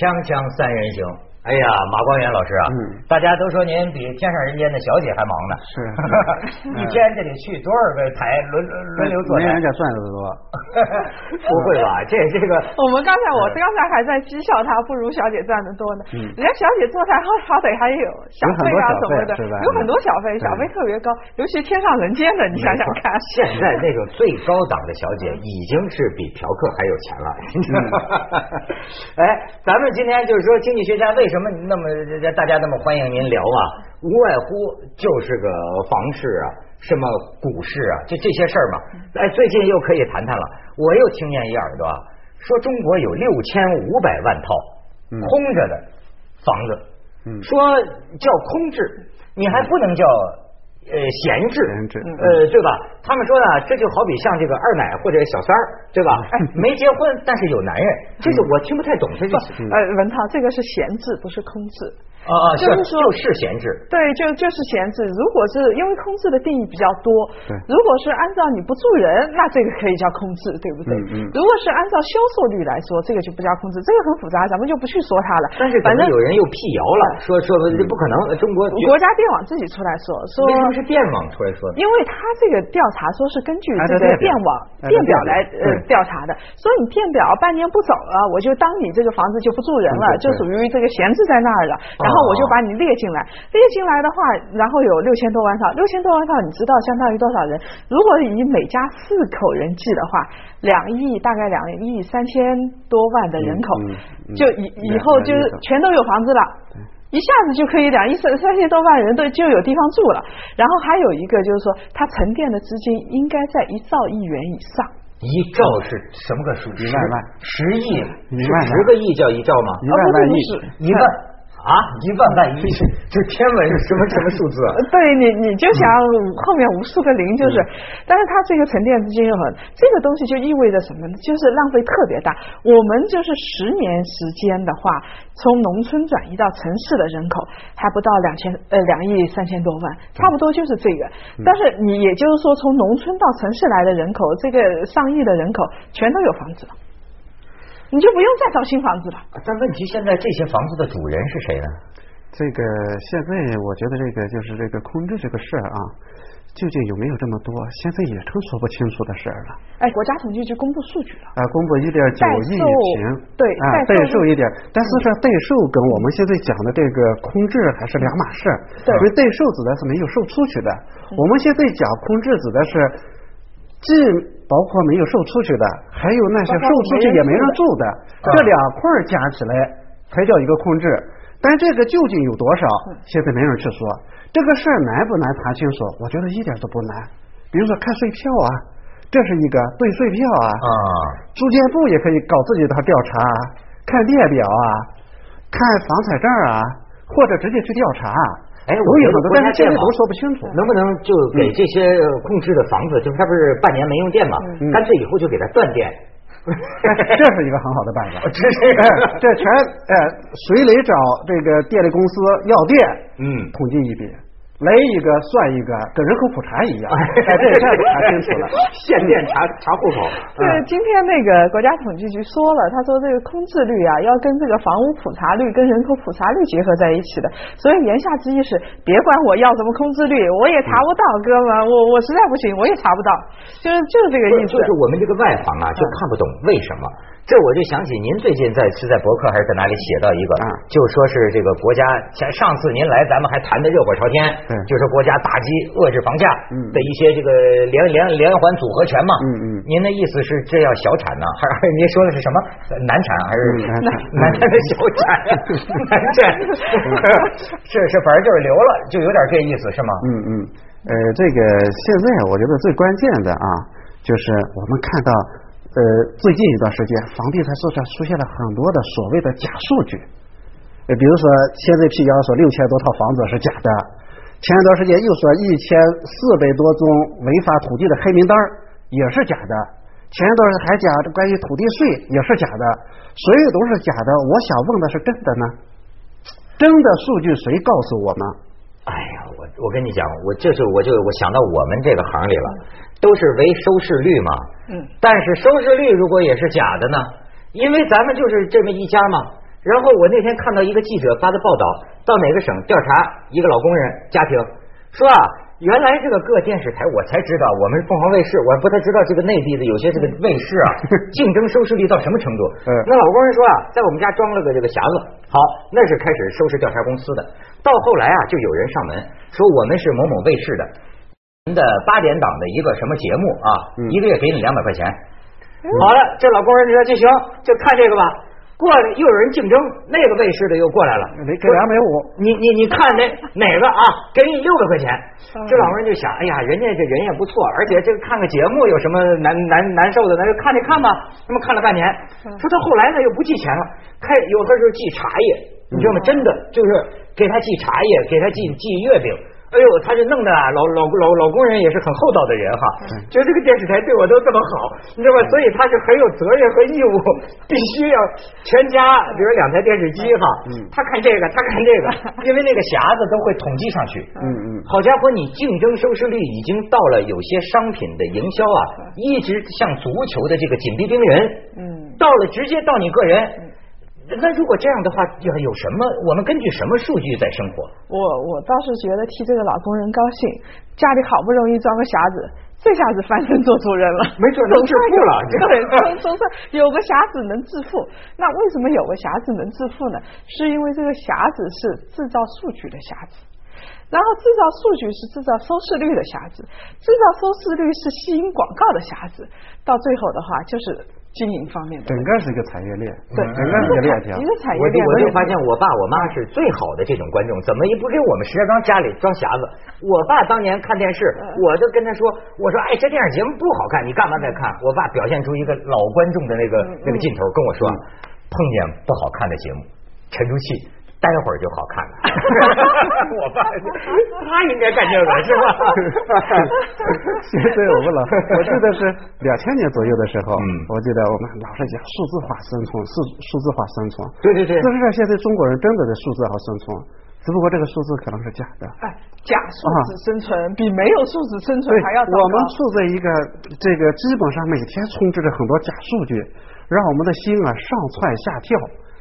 锵锵三人行，哎呀，马光远老师啊，嗯大家都说您比天上人间的小姐还忙呢，是 一天这得去多少个台轮轮轮流坐台没人？家赚的多。不会吧？这这个我们刚才我刚才还在讥笑他不如小姐赚的多呢。嗯人家小姐坐台好好歹还有小费啊什么的，有很多小费是吧有很多小费，小费特别高，尤其天上人间的，你想想看。现在那种最高档的小姐已经是比嫖客还有钱了。哎，咱们今天就是说，经济学家为什么那么大家那么欢迎您聊啊？无外乎就是个房市啊，什么股市啊，就这些事儿嘛。哎，最近又可以谈谈了，我又听见一耳朵啊，说中国有六千五百万套嗯空着的房子，嗯说叫空置，你还不能叫呃闲置，呃对吧？他们说呢，这就好比像这个二奶或者小三儿，对吧？哎，没结婚但是有男人，这个我听不太懂这个不，呃，文涛，这个是闲置，不是空置。啊啊，就是说就是闲置，对，就就是闲置。如果是因为空置的定义比较多对，如果是按照你不住人，那这个可以叫空置，对不对？嗯嗯如果是按照销售率来说，这个就不叫空置，这个很复杂，咱们就不去说它了。但是反正有人又辟谣了，说说这不可能，中国国家电网自己出来说说为什么是电网出来说？因为他这个调查说是根据这个电网电表来呃调查的，说你电表半年不走了，我就当你这个房子就不住人了，就属于这个闲置在那儿了，然后我就把你列进来，列进来的话，然后有六千多万套，六千多万套，你知道相当于多少人？如果以每家四口人计的话，两亿大概两亿三千多万的人口嗯嗯，嗯就以以后就是全都有房子了。一下子就可以两亿三三千多万人都就有地方住了，然后还有一个就是说，它沉淀的资金应该在一兆亿元以上。一兆是什么个数？一万万十亿，十个亿叫一兆吗？一万万亿一万啊，一万万一，这天文是什么什么数字啊？对你，你就想后面无数个零，就是，但是它这个沉淀资金又很，这个东西就意味着什么呢？就是浪费特别大。我们就是十年时间的话，从农村转移到城市的人口还不到两千呃两亿三千多万，差不多就是这个。但是你也就是说，从农村到城市来的人口，这个上亿的人口全都有房子了，你就不用再造新房子了。但问题现在这些房子的主人是谁呢？这个现在我觉得这个就是这个空置这个事儿啊，究竟有没有这么多，现在也成说不清楚的事儿了。哎，国家统计局公布数据了。啊，公布一点九亿平，对啊，代售代售一点，但是这代售跟我们现在讲的这个空置还是两码事，对因为代售指的是没有售出去的，我们现在讲空置指的是既包括没有售出去的，还有那些售出去也没人住的，啊这两块儿加起来才叫一个空置。但这个究竟有多少，现在没人去说。这个事儿难不难谈清楚？我觉得一点都不难。比如说看税票啊，这是一个对税票啊，啊，住建部也可以搞自己的调查，看列表啊，看房产证啊，或者直接去调查。哎，我有很多，但是现在都说不清楚。能不能就给这些控制的房子，就是它不是半年没用电嘛，嗯干脆以后就给它断电。哎这是一个很好的办法。这是哎，这全哎，谁来找这个电力公司要电，嗯统计一笔，来一个算一个，跟人口普查一样。哎，这一下子查清楚了。限电查查户口。对，今天那个国家统计局说了，他说这个空置率啊，要跟这个房屋普查率跟人口普查率结合在一起的。所以言下之意是，别管我要什么空置率，我也查不到，哥们，我我实在不行，我也查不到，就是就是这个意思。就是我们这个外行啊，就看不懂为什么。这我就想起您最近在是在博客还是在哪里写到一个，啊。就说是这个国家前上次您来咱们还谈的热火朝天，对就是国家打击遏制房价嗯。的一些这个连连连环组合拳嘛。嗯嗯。您的意思是这要小产呢，还是您说的是什么？难产还是嗯难产。难产的小产？难产。是是，反正就是留了，就有点这意思是吗？嗯嗯，呃，这个现在我觉得最关键的啊，就是我们看到，呃，最近一段时间，房地产市场出现了很多的所谓的假数据，呃，比如说现在辟谣说六千多套房子是假的，前一段时间又说一千四百多宗违法土地的黑名单儿也是假的，前一段时间还讲关于土地税也是假的，所有都是假的。我想问的是真的呢？真的数据谁告诉我们？哎呀，我我跟你讲，我这是我就我想到我们这个行里了，都是为收视率嘛。嗯。但是收视率如果也是假的呢？因为咱们就是这么一家嘛，然后我那天看到一个记者发的报道，到哪个省调查一个老工人家庭，说啊，原来这个各电视台我才知道，我们凤凰卫视，我不太知道这个内地的有些这个卫视啊，竞争收视率到什么程度。嗯那老工人说啊，在我们家装了个这个匣子，好，那是开始收拾调查公司的。到后来啊，就有人上门说我们是某某卫视的，的八点档的一个什么节目啊，嗯一个月给你两百块钱。好了，这老工人说就行，就看这个吧。过来又有人竞争，那个卫视的又过来了，你给两百五，你你你看哪哪个啊？给你六百块钱。这老人就想，哎呀，人家这人也不错，而且这个看个节目有什么难难难受的？那就看就看吧。那么看了半年，说他后来呢又不寄钱了，开有的时候寄茶叶，你知道吗？真的就是给他寄茶叶，给他寄寄月饼。哎呦，他就弄得啊，老老老老工人也是很厚道的人哈，觉得这个电视台对我都这么好，你知道吧？所以他是很有责任和义务，必须要全家，比如两台电视机哈，他看这个，他看这个，因为那个匣子都会统计上去。嗯嗯，好家伙，你竞争收视率已经到了有些商品的营销啊，一直像足球的这个紧逼盯人，嗯，到了直接到你个人。那如果这样的话，要有什么？我们根据什么数据在生活？我我倒是觉得替这个老工人高兴，家里好不容易装个匣子，这下子翻身做主人了，没准能致富了 对，总总算有个匣子能致富。那为什么有个匣子能致富呢？是因为这个匣子是制造数据的匣子。然后制造数据是制造收视率的匣子，制造收视率是吸引广告的匣子，到最后的话就是经营方面的整个是一个产业链，对整个是一个链条一。个产业我就链。我就发现我爸我妈是最好的这种观众，怎么也不给我们石家庄家里装匣子？我爸当年看电视，我就跟他说，我说哎，这电视节目不好看，你干嘛在看？我爸表现出一个老观众的那个那个劲头，跟我说，碰见不好看的节目，沉住气。待会儿就好看了，我爸 他应该干这个是吧？现在我们老，我记得是两千年左右的时候，嗯我记得我们老是讲数字化生存，数数字化生存。对对对事实上现在中国人真的在数字化生存，只不过这个数字可能是假的。哎，假数字生存比没有数字生存，还要糟糕。我们处在一个这个基本上每天充斥着很多假数据，让我们的心啊上蹿下跳。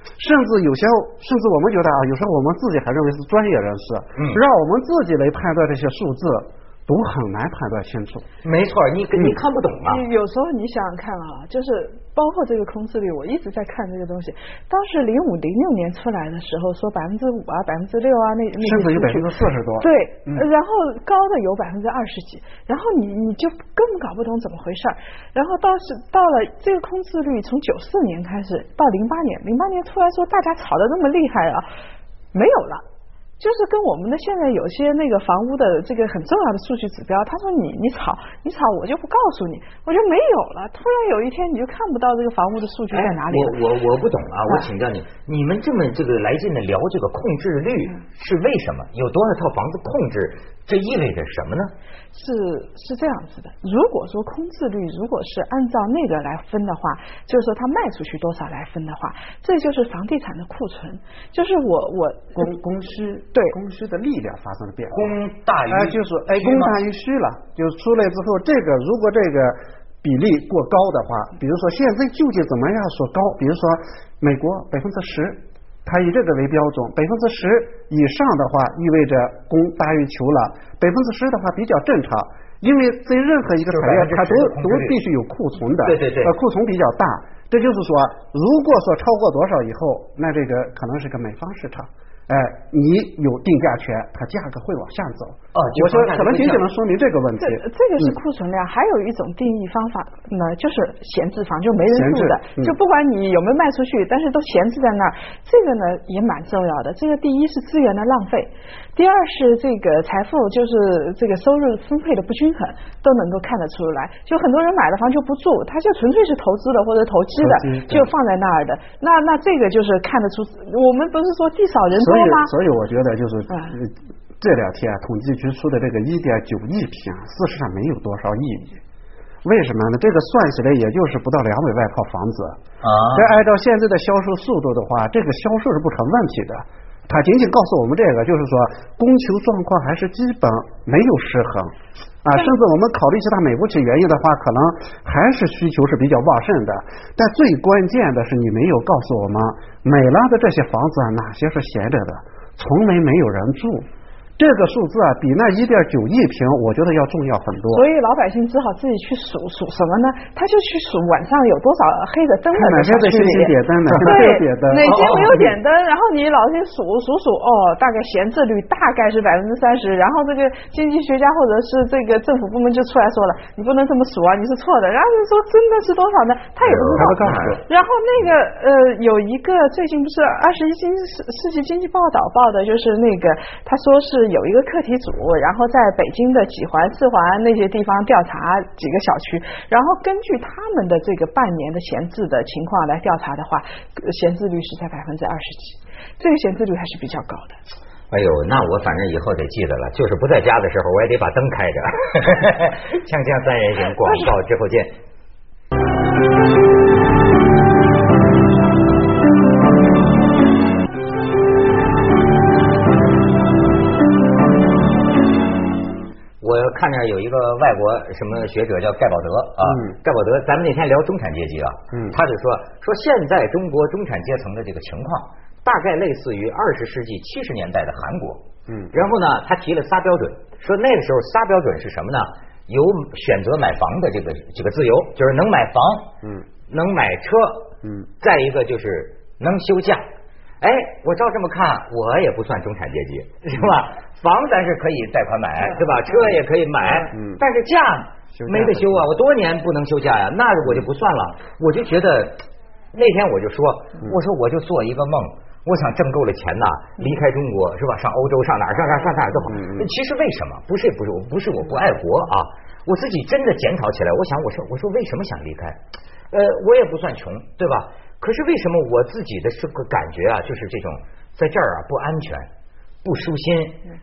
甚至有些，甚至我们觉得啊，有时候我们自己还认为是专业人士，嗯让我们自己来判断这些数字，都很难判断清楚。没错，你你看不懂啊。你有时候你想想看啊，就是包括这个空置率，我一直在看这个东西。当时零五零六年出来的时候，说百分之五啊、百分之六啊，那那甚至有百分之四十多。对，然后高的有百分之二十几，然后你你就根本搞不懂怎么回事儿。然后到是到了这个空置率，从九四年开始到零八年，零八年突然说大家炒的那么厉害啊，没有了。就是跟我们的现在有些那个房屋的这个很重要的数据指标，他说你你炒你炒我就不告诉你，我就没有了。突然有一天你就看不到这个房屋的数据在哪里我我我不懂啊，我请教你，你们这么这个来劲的聊这个控制率是为什么？有多少套房子控制，这意味着什么呢？是是这样子的，如果说空置率如果是按照那个来分的话，就是说它卖出去多少来分的话，这就是房地产的库存，就是我我供供需对供需的力量发生了变化。供大于哎，就是哎，供大于需了，就是出来之后，这个如果这个比例过高的话，比如说现在究竟怎么样说高？比如说美国百分之十，它以这个为标准，百分之十以上的话，意味着供大于求了；百分之十的话比较正常，因为在任何一个产业，它都就是10%的都必须有库存的，对对对呃，库存比较大。这就是说，如果说超过多少以后，那这个可能是个买方市场。哎，你有定价权，它价格会往下走。哦我说可能仅仅能说明这个问题这。这个是库存量，还有一种定义方法呢，就是闲置房，就没人住的，嗯就不管你有没有卖出去，但是都闲置在那儿，这个呢也蛮重要的。这个第一是资源的浪费，第二是这个财富就是这个收入分配的不均衡，都能够看得出来。就很多人买了房就不住，他就纯粹是投资的或者投机的就放在那儿的。那那这个就是看得出，我们不是说地少人多所以吗？，所以我觉得就是这两天啊统计局出的这个一点九亿平，事实上没有多少意义。为什么呢？这个算起来也就是不到两百万套房子。啊这按照现在的销售速度的话，这个销售是不成问题的。他仅仅告诉我们这个，就是说供求状况还是基本没有失衡啊，甚至我们考虑其他美国起原因的话，可能还是需求是比较旺盛的。但最关键的是，你没有告诉我们美拉的这些房子啊，哪些是闲着的，从没没有人住。这个数字啊，比那一点九亿平，我觉得要重要很多。所以老百姓只好自己去数数什么呢？他就去数晚上有多少黑的灯的哪些在星星点灯，哪些没有点灯，哪些没有点灯。然后你老去数数数，哦，大概闲置率大概是百分之三十。然后这个经济学家或者是这个政府部门就出来说了，你不能这么数啊，你是错的。然后就说真的是多少呢？他也不知道。然后那个呃，有一个最近不是二十一世世纪经济报道报的，就是那个他说是。有一个课题组，然后在北京的几环、四环那些地方调查几个小区，然后根据他们的这个半年的闲置的情况来调查的话，闲置率是在百分之二十几，这个闲置率还是比较高的。哎呦，那我反正以后得记得了，就是不在家的时候，我也得把灯开着。锵锵三人行，广告之后见。看见有一个外国什么学者叫盖保德啊，盖保德，咱们那天聊中产阶级啊，他就说说现在中国中产阶层的这个情况，大概类似于二十世纪七十年代的韩国。嗯，然后呢，他提了仨标准，说那个时候仨标准是什么呢？有选择买房的这个这个自由，就是能买房，嗯，能买车，嗯，再一个就是能休假。哎，我照这么看，我也不算中产阶级，是吧？房咱是可以贷款买，对吧？车也可以买，但是假没得休啊！我多年不能休假呀，那我就不算了。我就觉得那天我就说，我说我就做一个梦，我想挣够了钱呐，离开中国是吧？上欧洲上哪儿上哪儿上哪儿都好。其实为什么？不是不是我不是我不爱国啊！我自己真的检讨起来，我想我说我说为什么想离开？呃，我也不算穷，对吧？可是为什么我自己的这个感觉啊，就是这种在这儿啊不安全、不舒心，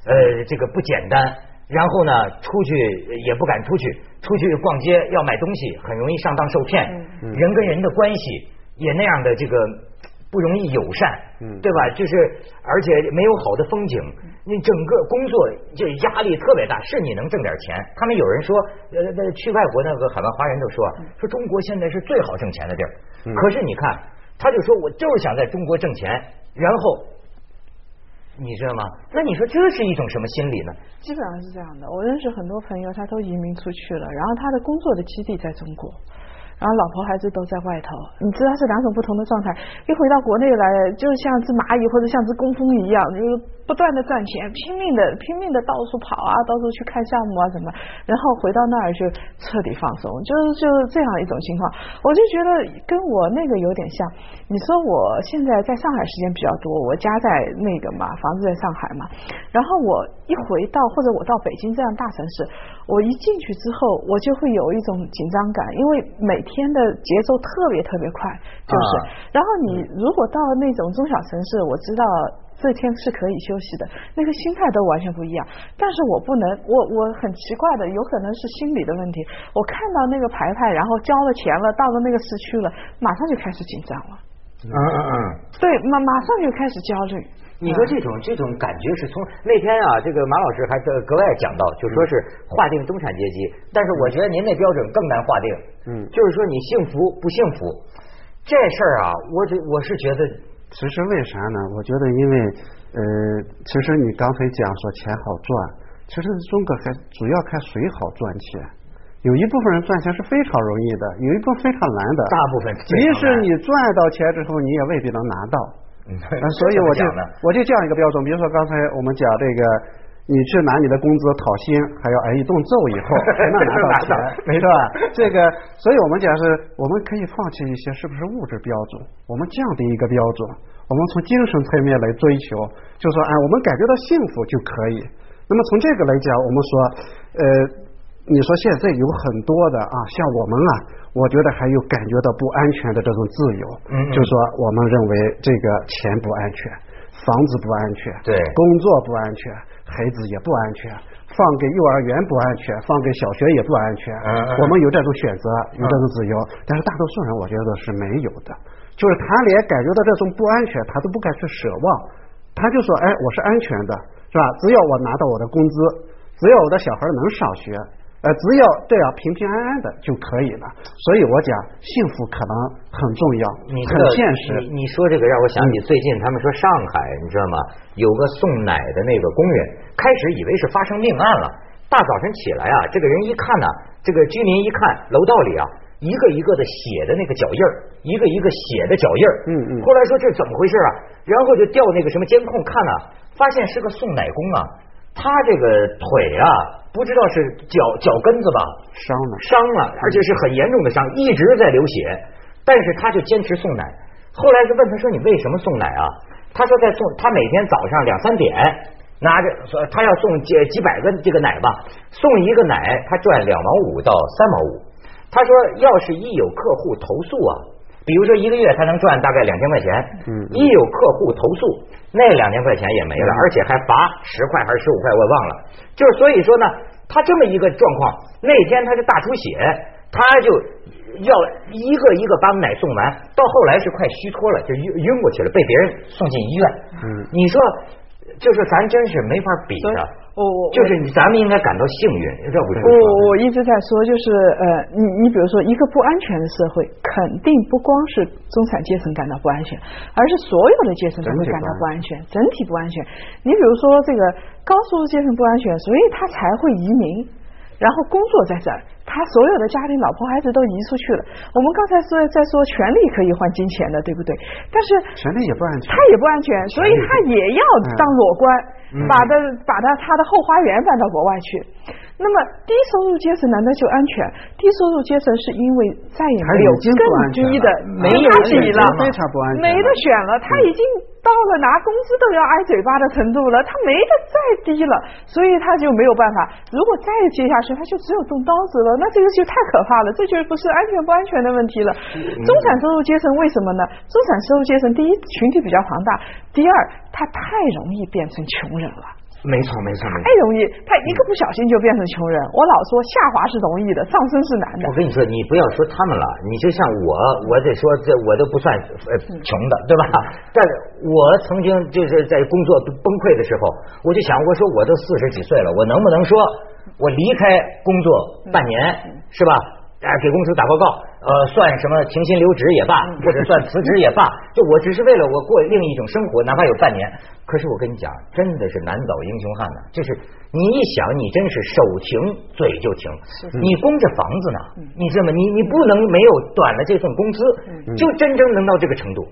呃，这个不简单。然后呢，出去也不敢出去，出去逛街要买东西，很容易上当受骗。人跟人的关系也那样的这个。不容易友善，嗯，对吧？就是而且没有好的风景，你整个工作就压力特别大。是你能挣点钱？他们有人说，呃，去外国那个海外华人都说，说中国现在是最好挣钱的地儿。可是你看，他就说我就是想在中国挣钱，然后你知道吗？那你说这是一种什么心理呢？基本上是这样的。我认识很多朋友，他都移民出去了，然后他的工作的基地在中国。然后老婆孩子都在外头，你知道是两种不同的状态。一回到国内来，就像只蚂蚁或者像只工蜂一样，就是不断的赚钱，拼命的拼命的到处跑啊，到处去看项目啊什么。然后回到那儿就彻底放松，就是就是这样一种情况。我就觉得跟我那个有点像。你说我现在在上海时间比较多，我家在那个嘛，房子在上海嘛。然后我一回到或者我到北京这样大城市，我一进去之后，我就会有一种紧张感，因为每天的节奏特别特别快，就是。然后你如果到那种中小城市，我知道这天是可以休息的，那个心态都完全不一样。但是我不能，我我很奇怪的，有可能是心理的问题。我看到那个牌牌，然后交了钱了，到了那个市区了，马上就开始紧张了。嗯嗯嗯。对，马马上就开始焦虑。你说这种这种感觉是从那天啊，这个马老师还格外讲到，就说是划定中产阶级，但是我觉得您那标准更难划定。嗯，就是说你幸福不幸福这事儿啊，我这我是觉得，其实为啥呢？我觉得因为呃，其实你刚才讲说钱好赚，其实中国还主要看谁好赚钱。有一部分人赚钱是非常容易的，有一部分非常难的。大部分即使你赚到钱之后，你也未必能拿到。嗯 所以我就我就这样一个标准，比如说刚才我们讲这个，你去拿你的工资讨薪，还要挨一顿揍以后 才能拿到钱，没错？这个，所以我们讲是，我们可以放弃一些是不是物质标准，我们降低一个标准，我们从精神层面来追求，就说哎，我们感觉到幸福就可以。那么从这个来讲，我们说，呃，你说现在有很多的啊，像我们啊。我觉得还有感觉到不安全的这种自由，嗯，就是说我们认为这个钱不安全，房子不安全，对，工作不安全，孩子也不安全，放给幼儿园不安全，放给小学也不安全。嗯我们有这种选择，有这种自由，但是大多数人我觉得是没有的，就是他连感觉到这种不安全，他都不敢去奢望。他就说，哎，我是安全的，是吧？只要我拿到我的工资，只要我的小孩能上学，呃，只要这样平平安安的就可以了。所以我讲，幸福可能很重要，很你很现实。你你说这个让我想起最近他们说上海，你知道吗？有个送奶的那个工人，开始以为是发生命案了。大早晨起来啊，这个人一看呢、这个居民一看楼道里啊，一个一个的血的那个脚印儿，一个一个血的脚印儿。嗯嗯后来说这怎么回事啊？然后就调那个什么监控看了、发现是个送奶工啊，他这个腿啊，不知道是脚脚跟子吧，伤了，伤了，而且是很严重的伤，一直在流血，但是他就坚持送奶。后来就问他说：“你为什么送奶啊？”他说：“在送，他每天早上两三点拿着，说他要送几几百个这个奶吧，送一个奶他赚两毛五到三毛五。他说，要是一有客户投诉啊，比如说一个月他能赚大概两千块钱，嗯一有客户投诉，那两千块钱也没了，而且还罚十块还是十五块，我忘了。就是所以说呢，他这么一个状况，那天他就大出血，他就要一个一个把奶送完，到后来是快虚脱了，就晕晕过去了，被别人送进医院。嗯你说，就是咱真是没法比的，我我就是咱们应该感到幸运，这不是我我一直在说，就是呃，你你比如说一个不安全的社会，肯定不光是中产阶层感到不安全，而是所有的阶层都会感到不安全，整体不安全。你比如说这个高收入阶层不安全，所以他才会移民。然后工作在这儿，他所有的家庭、老婆孩子都移出去了。我们刚才说在说权利可以换金钱的，对不对？但是权利也不安全他。也不安全，所以他也要当裸官，嗯把的把他他的后花园搬到国外去。那么低收入阶层难道就安全？低收入阶层是因为再也没有更低的没有比了，非常不安全了没得选了。他已经到了拿工资都要挨嘴巴的程度了，他没得再低了，所以他就没有办法。如果再接下去，他就只有动刀子了，那这个就太可怕了，这就不是安全不安全的问题了。中产收入阶层为什么呢？中产收入阶层第一群体比较庞大，第二他太容易变成穷人了。没错没错没错太。容易，他一个不小心就变成穷人。我老说下滑是容易的，上升是难的我。跟你说，你不要说他们了，你就像我，我得说这我都不算呃穷的，对吧？但是我曾经就是在工作崩溃的时候，我就想，我说我都四十几岁了，我能不能说我离开工作半年，是吧？哎，给公司打报告，呃，算什么停薪留职也罢，或者算辞职也罢，就我只是为了我过另一种生活，哪怕有半年。可是我跟你讲，真的是难倒英雄汉呐！就是你一想，你真是手停嘴就停，你供着房子呢，你知道吗？你你不能没有短了这份工资，就真正能到这个程度。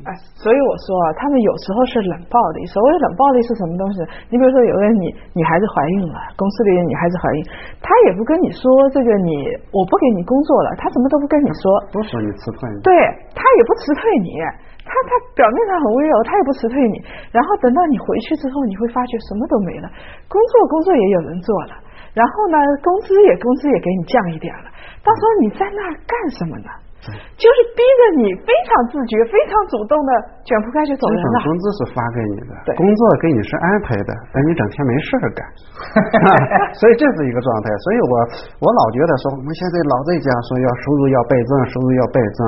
哎，所以我说啊，他们有时候是冷暴力。所谓冷暴力是什么东西？你比如说，有个女女孩子怀孕了，公司里的女孩子怀孕，她也不跟你说这个你我不给你工作了，她什么都不跟你说，不说你辞退你，对他也不辞退你，他他表面上很温柔，他也不辞退你。然后等到你回去之后，你会发觉什么都没了，工作工作也有人做了，然后呢，工资也工资也给你降一点了。到时候你在那儿干什么呢？就是逼着你非常自觉、非常主动的卷铺盖就走这人了。工资是发给你的对，工作给你是安排的，但你整天没事儿干，所以这是一个状态。所以我我老觉得说，我们现在老在讲说要收入要倍增，收入要倍增。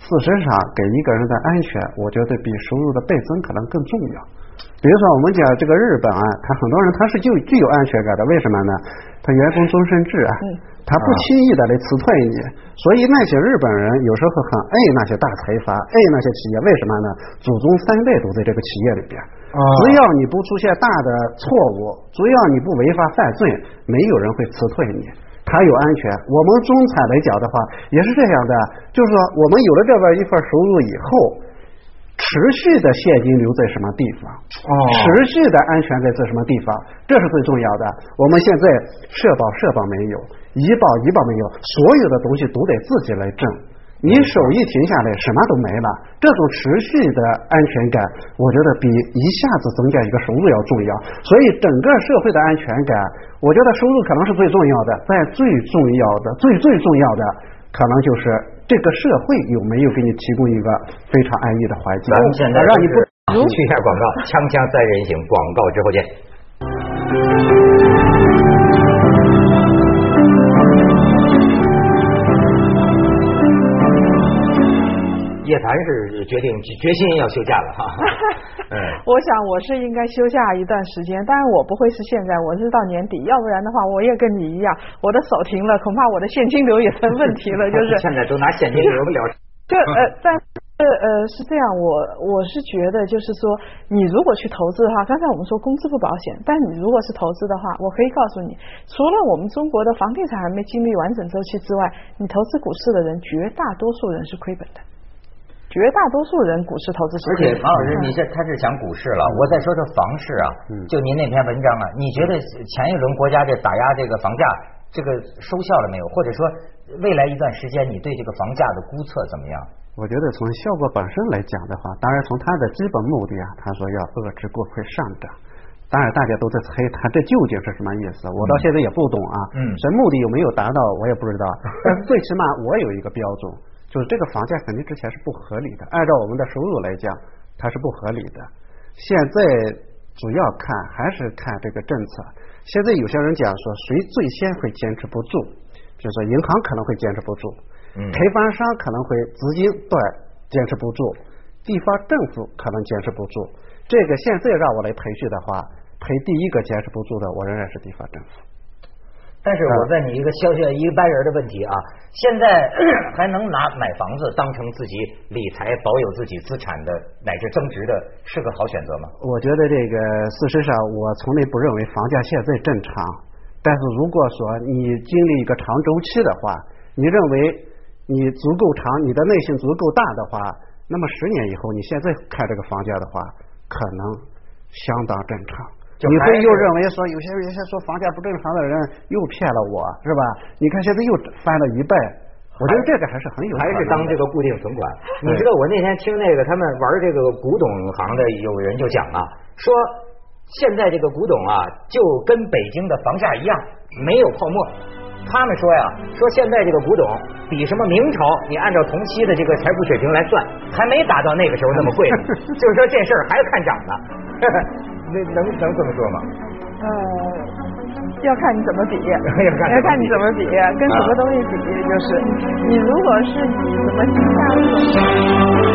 事实上，给一个人的安全，我觉得比收入的倍增可能更重要。比如说，我们讲这个日本啊，他很多人他是具具有安全感的，为什么呢？他员工终身制啊，他不轻易的来辞退你，所以那些日本人有时候很爱那些大财阀，爱那些企业，为什么呢？祖宗三代都在这个企业里边，只要你不出现大的错误，只要你不违法犯罪，没有人会辞退你。他有安全。我们中产来讲的话，也是这样的，就是说，我们有了这边一份收入以后，持续的现金流在什么地方？哦持续的安全在在什么地方？这是最重要的。我们现在社保社保没有，医保医保没有，所有的东西都得自己来挣。你手一停下来，什么都没了。这种持续的安全感，我觉得比一下子增加一个收入要重要。所以，整个社会的安全感，我觉得收入可能是最重要的，但最重要的、最最重要的，可能就是这个社会有没有给你提供一个非常安逸的环境，咱们现在让你不去一下广告，锵锵三人行，广告之后见。叶檀是决定决心要休假了哈。嗯我想我是应该休假一段时间，当然我不会是现在，我是到年底，要不然的话我也跟你一样，我的手停了，恐怕我的现金流也成问题了，就是现在都拿现金流不了。就呃，但是呃是这样，我我是觉得就是说，你如果去投资的话，刚才我们说工资不保险，但你如果是投资的话，我可以告诉你，除了我们中国的房地产还没经历完整周期之外，你投资股市的人绝大多数人是亏本的。绝大多数人股市投资是而。且王老师，你这他是讲股市了，我再说说房市啊。就您那篇文章啊，你觉得前一轮国家这打压这个房价，这个收效了没有？或者说未来一段时间你对这个房价的估测怎么样？我觉得从效果本身来讲的话，当然从它的基本目的啊，他说要遏制过快上涨。当然，大家都在猜他这究竟是什么意思，我到现在也不懂啊。嗯这目的有没有达到，我也不知道。但是最起码我有一个标准，就是这个房价肯定之前是不合理的，按照我们的收入来讲，它是不合理的。现在主要看还是看这个政策。现在有些人讲说，谁最先会坚持不住，就是说银行可能会坚持不住，嗯开发商可能会资金断坚持不住，地方政府可能坚持不住。这个现在让我来培训的话，培第一个坚持不住的，我仍然是地方政府。但是我问你一个小小一般人的问题啊，现在 还能拿买房子当成自己理财、保有自己资产的乃至增值的，是个好选择吗？我觉得这个事实上，我从来不认为房价现在正常。但是如果说你经历一个长周期的话，你认为你足够长，你的耐心足够大的话，那么十年以后你现在看这个房价的话，可能相当正常。你会又认为说有些有些说房价不正常的人又骗了我，是吧？你看现在又翻了一倍，我觉得这个还是很有可还是当这个固定存款。你知道我那天听那个他们玩这个古董行的有人就讲啊，说现在这个古董啊，就跟北京的房价一样，没有泡沫。他们说呀，说现在这个古董比什么明朝，你按照同期的这个财富水平来算，还没达到那个时候那么贵呢。就是说这事儿还看涨呢。那能能这么说吗？呃，要看你怎么比，要看要看你怎么比，跟什么东西比，就是你如果是以什么金价这种。